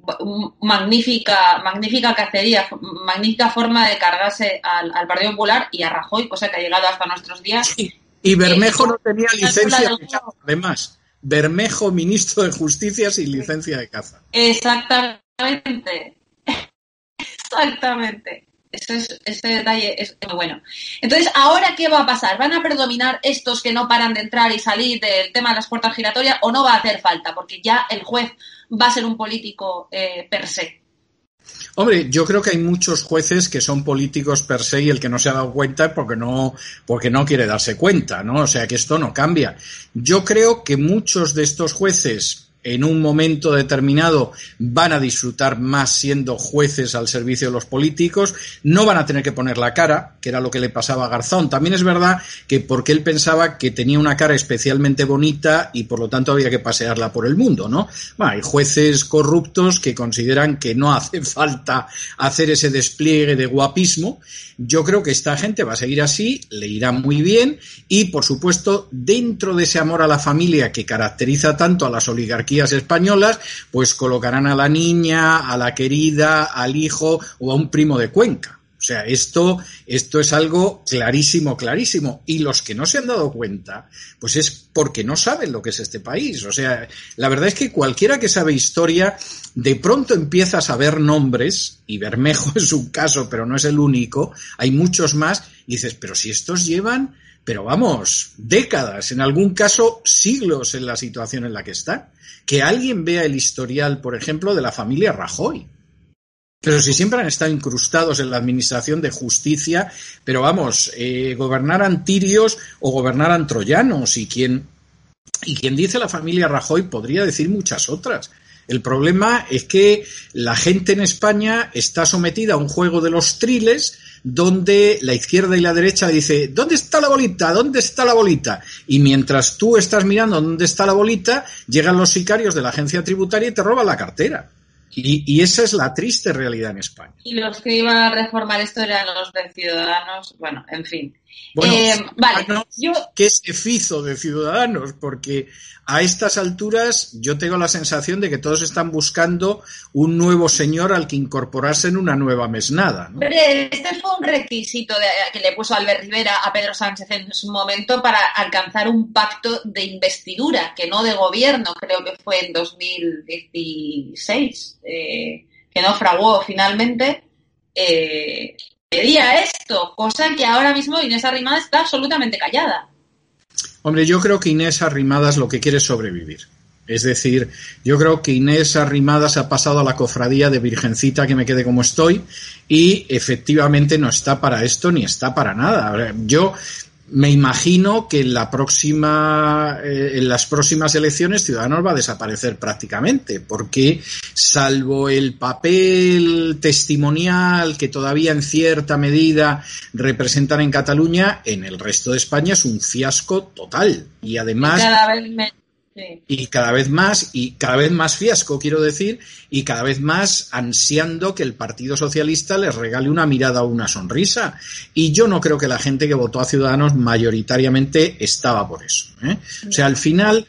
magnífica, magnífica cacería, magnífica forma de cargarse al, Partido Popular y a Rajoy, cosa que ha llegado hasta nuestros días. Y Bermejo no tenía licencia de caza, además. Bermejo, ministro de Justicia sin licencia de caza. Exactamente. Exactamente. Ese, detalle es muy bueno. Entonces, ¿ahora qué va a pasar? ¿Van a predominar estos que no paran de entrar y salir del tema de las puertas giratorias o no va a hacer falta? Porque ya el juez va a ser un político eh, per se. Hombre, yo creo que hay muchos jueces que son políticos per se y el que no se ha dado cuenta es porque no, porque no quiere darse cuenta, ¿no? O sea que esto no cambia. Yo creo que muchos de estos jueces en un momento determinado van a disfrutar más siendo jueces al servicio de los políticos, no van a tener que poner la cara, que era lo que le pasaba a Garzón. También es verdad que porque él pensaba que tenía una cara especialmente bonita y por lo tanto había que pasearla por el mundo, ¿no? Bueno, hay jueces corruptos que consideran que no hace falta hacer ese despliegue de guapismo. Yo creo que esta gente va a seguir así, le irá muy bien y, por supuesto, dentro de ese amor a la familia que caracteriza tanto a las oligarquías españolas, pues colocarán a la niña, a la querida, al hijo o a un primo de Cuenca. O sea, esto, esto es algo clarísimo, clarísimo. Y los que no se han dado cuenta, pues es porque no saben lo que es este país. O sea, la verdad es que cualquiera que sabe historia, de pronto empieza a saber nombres, y Bermejo es un caso, pero no es el único, hay muchos más, y dices, pero si estos llevan, pero vamos, décadas, en algún caso siglos en la situación en la que están que alguien vea el historial, por ejemplo, de la familia Rajoy. Pero si siempre han estado incrustados en la administración de justicia, pero vamos, eh, gobernaran tirios o gobernaran troyanos, y y quien dice la familia Rajoy podría decir muchas otras. El problema es que la gente en España está sometida a un juego de los triles donde la izquierda y la derecha dice, ¿dónde está la bolita? ¿Dónde está la bolita? Y mientras tú estás mirando dónde está la bolita, llegan los sicarios de la agencia tributaria y te roban la cartera. Y, esa es la triste realidad en España. Y los que iban a reformar esto eran los de Ciudadanos, bueno, en fin. Bueno, eh, vale, yo... ¿qué es fizo de Ciudadanos? Porque a estas alturas yo tengo la sensación de que todos están buscando un nuevo señor al que incorporarse en una nueva mesnada. Pero este fue un requisito que le puso Albert Rivera a Pedro Sánchez en su momento para alcanzar un pacto de investidura, que no de gobierno, creo que fue en 2016, eh, que no fraguó finalmente. Eh, pedía esto, cosa que ahora mismo Inés Arrimada está absolutamente callada. Hombre, yo creo que Inés Arrimadas lo que quiere es sobrevivir. Es decir, yo creo que Inés Arrimadas ha pasado a la cofradía de Virgencita que me quede como estoy y efectivamente no está para esto ni está para nada. Yo me imagino que en la próxima eh, en las próximas elecciones Ciudadanos va a desaparecer prácticamente porque salvo el papel testimonial que todavía en cierta medida representan en Cataluña en el resto de España es un fiasco total. Y además más, y cada vez más fiasco, quiero decir, y cada vez más ansiando que el Partido Socialista les regale una mirada o una sonrisa. Y yo no creo que la gente que votó a Ciudadanos mayoritariamente estaba por eso. ¿eh? O sea, al final,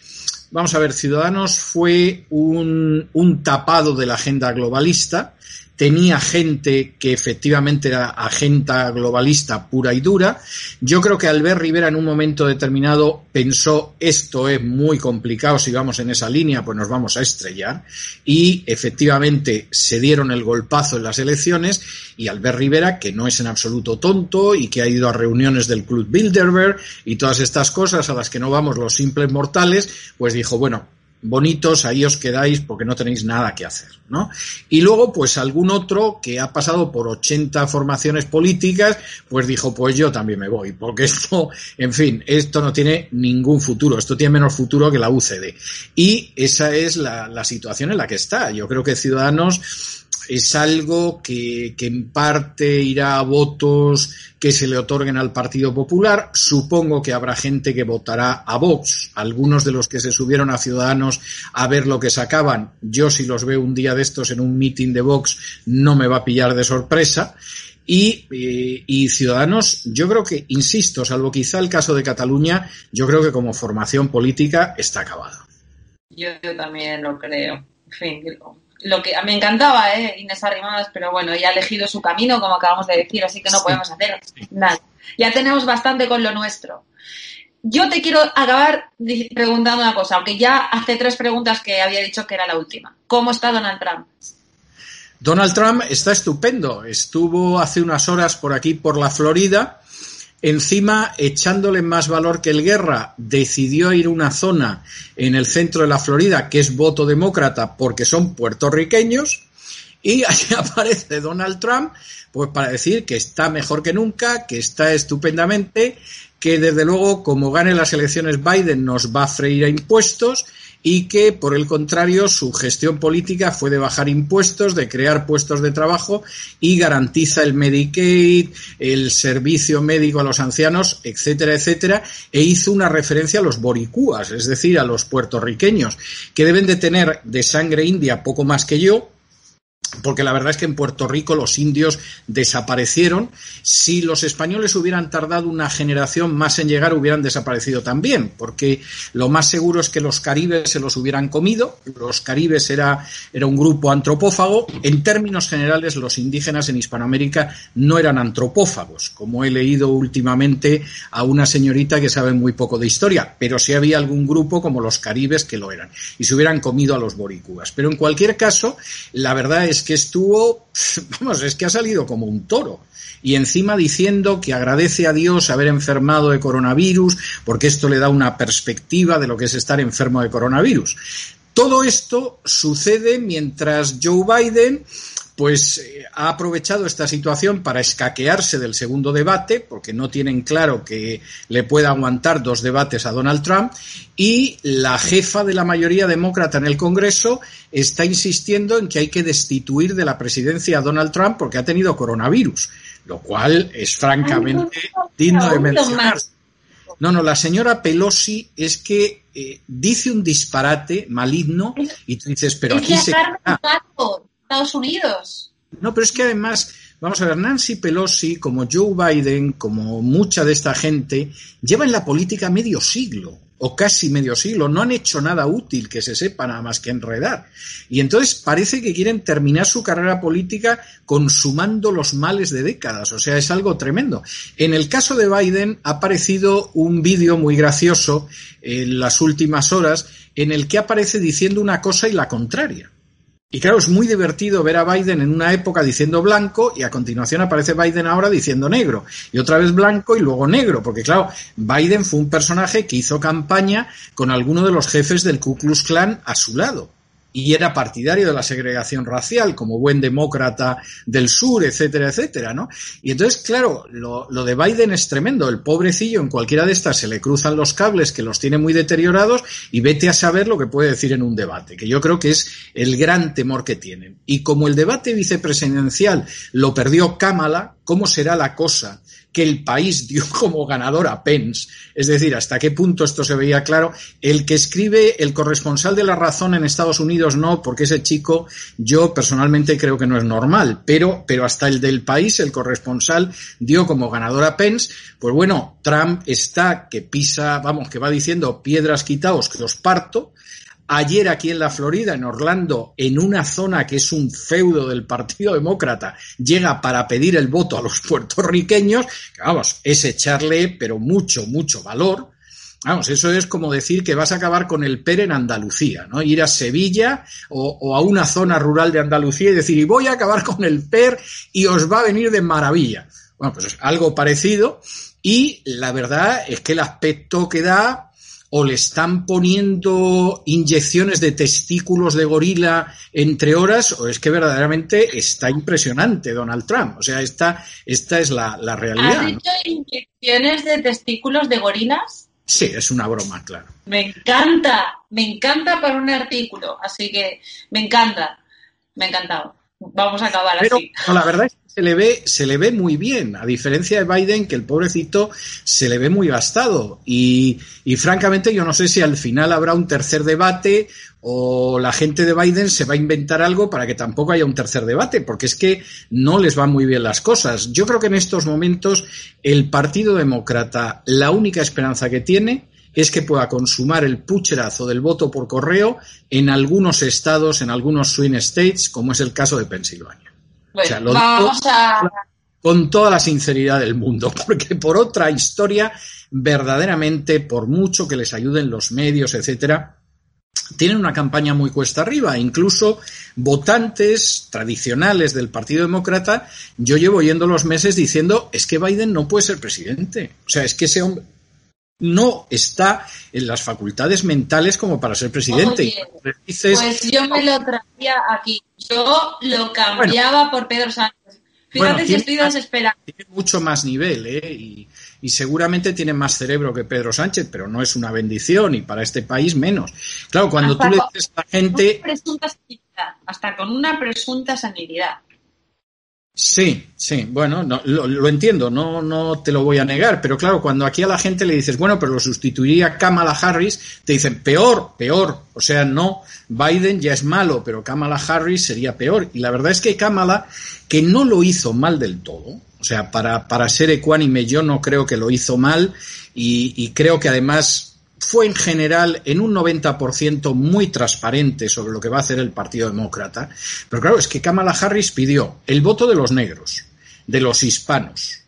vamos a ver, Ciudadanos fue un, un tapado de la agenda globalista tenía gente que efectivamente era agenda globalista pura y dura. Yo creo que Albert Rivera en un momento determinado pensó esto es muy complicado, si vamos en esa línea pues nos vamos a estrellar y efectivamente se dieron el golpazo en las elecciones y Albert Rivera, que no es en absoluto tonto y que ha ido a reuniones del Club Bilderberg y todas estas cosas a las que no vamos los simples mortales, pues dijo, bueno, bonitos, ahí os quedáis porque no tenéis nada que hacer, ¿no? Y luego, pues algún otro que ha pasado por 80 formaciones políticas, pues dijo, pues yo también me voy, porque esto, en fin, esto no tiene ningún futuro, esto tiene menos futuro que la UCD. Y esa es la, la situación en la que está. Yo creo que Ciudadanos es algo que, que, en parte irá a votos que se le otorguen al Partido Popular. Supongo que habrá gente que votará a Vox. Algunos de los que se subieron a Ciudadanos a ver lo que sacaban, yo si los veo un día de estos en un meeting de Vox, no me va a pillar de sorpresa. Y, eh, y, Ciudadanos, yo creo que, insisto, salvo quizá el caso de Cataluña, yo creo que como formación política está acabado. Yo, yo también lo creo. En fin, lo que me encantaba, ¿eh? Inés Arrimadas, pero bueno, ella ha elegido su camino, como acabamos de decir, así que no podemos hacer nada. Ya tenemos bastante con lo nuestro. Yo te quiero acabar preguntando una cosa, aunque ya hace tres preguntas que había dicho que era la última. ¿Cómo está Donald Trump? Donald Trump está estupendo. Estuvo hace unas horas por aquí, por la Florida, Encima, echándole más valor que el Guerra, decidió ir a una zona en el centro de la Florida que es voto demócrata porque son puertorriqueños y allí aparece Donald Trump pues para decir que está mejor que nunca, que está estupendamente, que desde luego como gane las elecciones Biden nos va a freír a impuestos y que, por el contrario, su gestión política fue de bajar impuestos, de crear puestos de trabajo y garantiza el Medicaid, el servicio médico a los ancianos, etcétera, etcétera, e hizo una referencia a los boricúas, es decir, a los puertorriqueños, que deben de tener de sangre india poco más que yo, porque la verdad es que en Puerto Rico los indios desaparecieron. Si los españoles hubieran tardado una generación más en llegar, hubieran desaparecido también, porque lo más seguro es que los caribes se los hubieran comido. Los caribes era, era un grupo antropófago. En términos generales, los indígenas en Hispanoamérica no eran antropófagos, como he leído últimamente a una señorita que sabe muy poco de historia, pero sí había algún grupo como los caribes que lo eran, y se hubieran comido a los boricúas. Pero en cualquier caso, la verdad es que estuvo, vamos, es que ha salido como un toro. Y encima diciendo que agradece a Dios haber enfermado de coronavirus, porque esto le da una perspectiva de lo que es estar enfermo de coronavirus. Todo esto sucede mientras Joe Biden pues eh, ha aprovechado esta situación para escaquearse del segundo debate, porque no tienen claro que le pueda aguantar dos debates a Donald Trump, y la jefa de la mayoría demócrata en el Congreso está insistiendo en que hay que destituir de la presidencia a Donald Trump porque ha tenido coronavirus, lo cual es francamente digno de mencionar. No, no, la señora Pelosi es que eh, dice un disparate maligno y tú dices, pero aquí se... Estados Unidos. No, pero es que además, vamos a ver, Nancy Pelosi, como Joe Biden, como mucha de esta gente, lleva en la política medio siglo o casi medio siglo, no han hecho nada útil que se sepa nada más que enredar. Y entonces parece que quieren terminar su carrera política consumando los males de décadas, o sea, es algo tremendo. En el caso de Biden ha aparecido un vídeo muy gracioso en las últimas horas en el que aparece diciendo una cosa y la contraria. Y claro, es muy divertido ver a Biden en una época diciendo blanco y a continuación aparece Biden ahora diciendo negro. Y otra vez blanco y luego negro. Porque claro, Biden fue un personaje que hizo campaña con alguno de los jefes del Ku Klux Klan a su lado y era partidario de la segregación racial como buen demócrata del sur, etcétera, etcétera, ¿no? Y entonces, claro, lo, lo, de Biden es tremendo. El pobrecillo en cualquiera de estas se le cruzan los cables que los tiene muy deteriorados y vete a saber lo que puede decir en un debate, que yo creo que es el gran temor que tienen. Y como el debate vicepresidencial lo perdió Kamala, ¿cómo será la cosa que el país dio como ganador a Pence, es decir, hasta qué punto esto se veía claro. El que escribe el corresponsal de la razón en Estados Unidos no, porque ese chico yo personalmente creo que no es normal, pero, pero hasta el del país, el corresponsal dio como ganador a Pence, pues bueno, Trump está que pisa, vamos, que va diciendo piedras quitaos que os parto, Ayer aquí en la Florida, en Orlando, en una zona que es un feudo del Partido Demócrata, llega para pedir el voto a los puertorriqueños, que vamos, es echarle, pero mucho, mucho valor. Vamos, eso es como decir que vas a acabar con el PER en Andalucía, ¿no? Ir a Sevilla o, o, a una zona rural de Andalucía y decir, y voy a acabar con el PER y os va a venir de maravilla. Bueno, pues es algo parecido y la verdad es que el aspecto que da o le están poniendo inyecciones de testículos de gorila entre horas, o es que verdaderamente está impresionante Donald Trump. O sea, esta, esta es la, la realidad. ¿Has dicho inyecciones de testículos de gorilas? Sí, es una broma, claro. Me encanta, me encanta para un artículo, así que me encanta, me ha encantado. Vamos a acabar Pero, así. No, la verdad es que se le ve, se le ve muy bien, a diferencia de Biden, que el pobrecito se le ve muy gastado. Y, y francamente, yo no sé si al final habrá un tercer debate o la gente de Biden se va a inventar algo para que tampoco haya un tercer debate, porque es que no les van muy bien las cosas. Yo creo que en estos momentos el Partido Demócrata, la única esperanza que tiene es que pueda consumar el pucherazo del voto por correo en algunos estados, en algunos swing states, como es el caso de Pensilvania. Bueno, o sea, lo vamos digo a... con toda la sinceridad del mundo, porque por otra historia, verdaderamente, por mucho que les ayuden los medios, etcétera, tienen una campaña muy cuesta arriba. Incluso votantes tradicionales del Partido Demócrata, yo llevo yendo los meses diciendo es que Biden no puede ser presidente. O sea, es que ese hombre no está en las facultades mentales como para ser presidente. Oye, dices, pues yo me lo traía aquí. Yo lo cambiaba bueno, por Pedro Sánchez. Fíjate bueno, si estoy desesperado. Tiene mucho más nivel, ¿eh? Y, y, seguramente tiene más cerebro que Pedro Sánchez, pero no es una bendición y para este país menos. Claro, cuando hasta tú le dices a la gente. Hasta con una presunta sanidad. Sí, sí, bueno, no, lo, entiendo, no, no te lo voy a negar, pero claro, cuando aquí a la gente le dices, bueno, pero lo sustituiría Kamala Harris, te dicen, peor, peor, o sea, no, Biden ya es malo, pero Kamala Harris sería peor. Y la verdad es que Kamala, que no lo hizo mal del todo, o sea, para, para ser ecuánime yo no creo que lo hizo mal y creo que además fue en general en un 90% muy transparente sobre lo que va a hacer el Partido Demócrata. Pero claro, es que Kamala Harris pidió el voto de los negros, de los hispanos,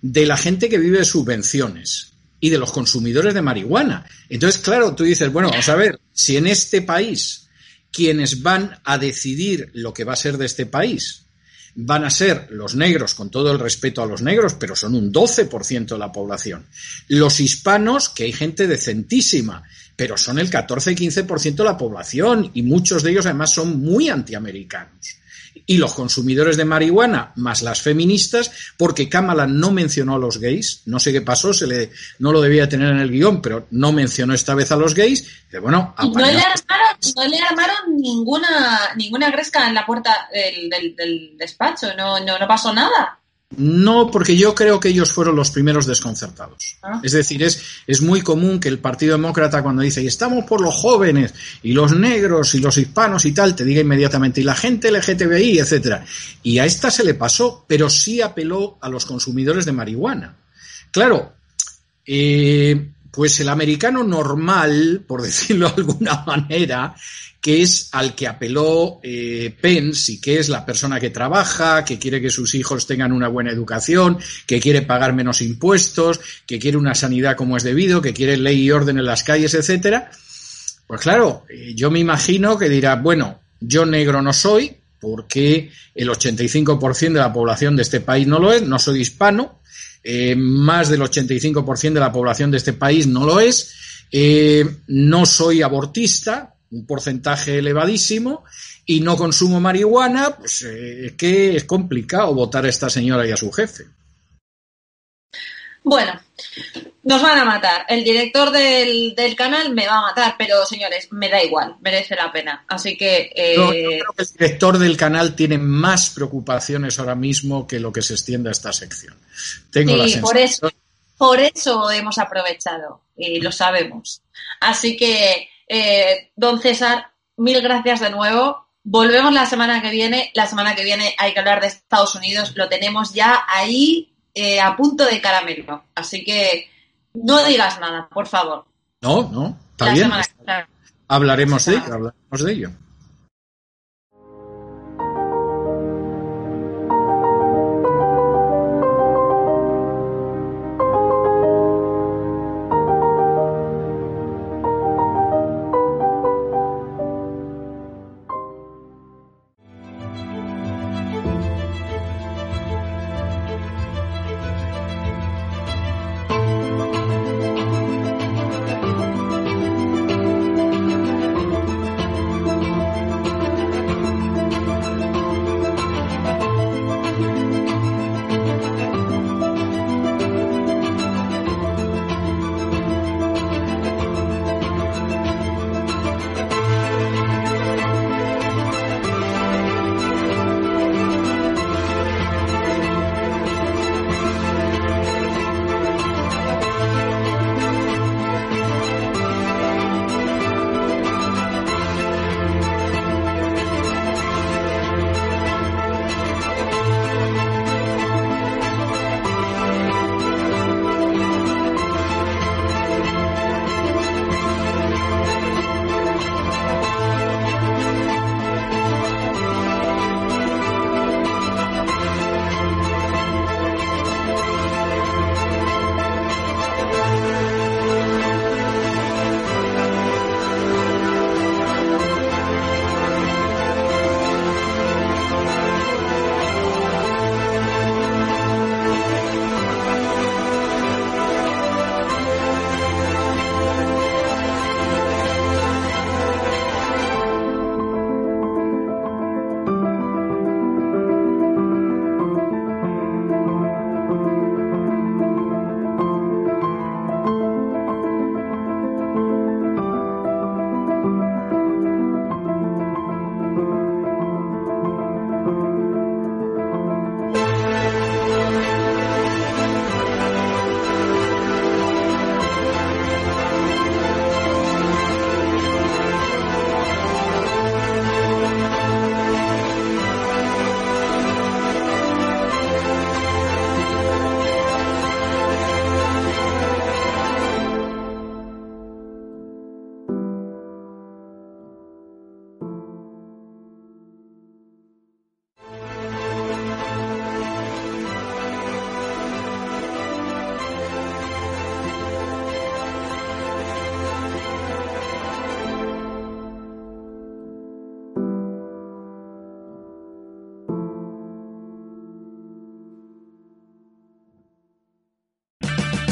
de la gente que vive de subvenciones y de los consumidores de marihuana. Entonces, claro, tú dices, bueno, vamos a ver, si en este país quienes van a decidir lo que va a ser de este país van a ser los negros, con todo el respeto a los negros, pero son un 12% de la población. Los hispanos, que hay gente decentísima, pero son el 14-15% de la población y muchos de ellos además son muy antiamericanos. Y los consumidores de marihuana más las feministas, porque Kamala no mencionó a los gays, no sé qué pasó, se le, no lo debía tener en el guion, pero no mencionó esta vez a los gays. bueno, no le, armaron, no le armaron ninguna, ninguna gresca en la puerta del, del, despacho, no, no, no pasó nada. No, porque yo creo que ellos fueron los primeros desconcertados. Ah. Es decir, es, es muy común que el Partido Demócrata cuando dice, y estamos por los jóvenes, y los negros, y los hispanos y tal, te diga inmediatamente, y la gente LGTBI, etcétera. Y a esta se le pasó, pero sí apeló a los consumidores de marihuana. Claro, eh, pues el americano normal, por decirlo de alguna manera, que es al que apeló eh, Pence y que es la persona que trabaja, que quiere que sus hijos tengan una buena educación, que quiere pagar menos impuestos, que quiere una sanidad como es debido, que quiere ley y orden en las calles, etcétera. Pues claro, eh, yo me imagino que dirá, bueno, yo negro no soy, porque el 85% de la población de este país no lo es, no soy hispano, eh, más del 85% de la población de este país no lo es, no soy abortista, un porcentaje elevadísimo y no consumo marihuana, pues eh, que es complicado votar a esta señora y a su jefe. Bueno, nos van a matar. El director del, canal me va a matar, pero señores, me da igual, merece la pena. Así que. Eh... yo creo que el director del canal tiene más preocupaciones ahora mismo que lo que se extiende a esta sección. Tengo la sensación. Por eso, por eso hemos aprovechado y lo sabemos. Así que eh, don César, mil gracias de nuevo. Volvemos la semana que viene. La semana que viene hay que hablar de Estados Unidos. Lo tenemos ya ahí eh, a punto de caramelo. Así que no digas nada, por favor. No, no, está bien. Hablaremos de hablaremos de ello.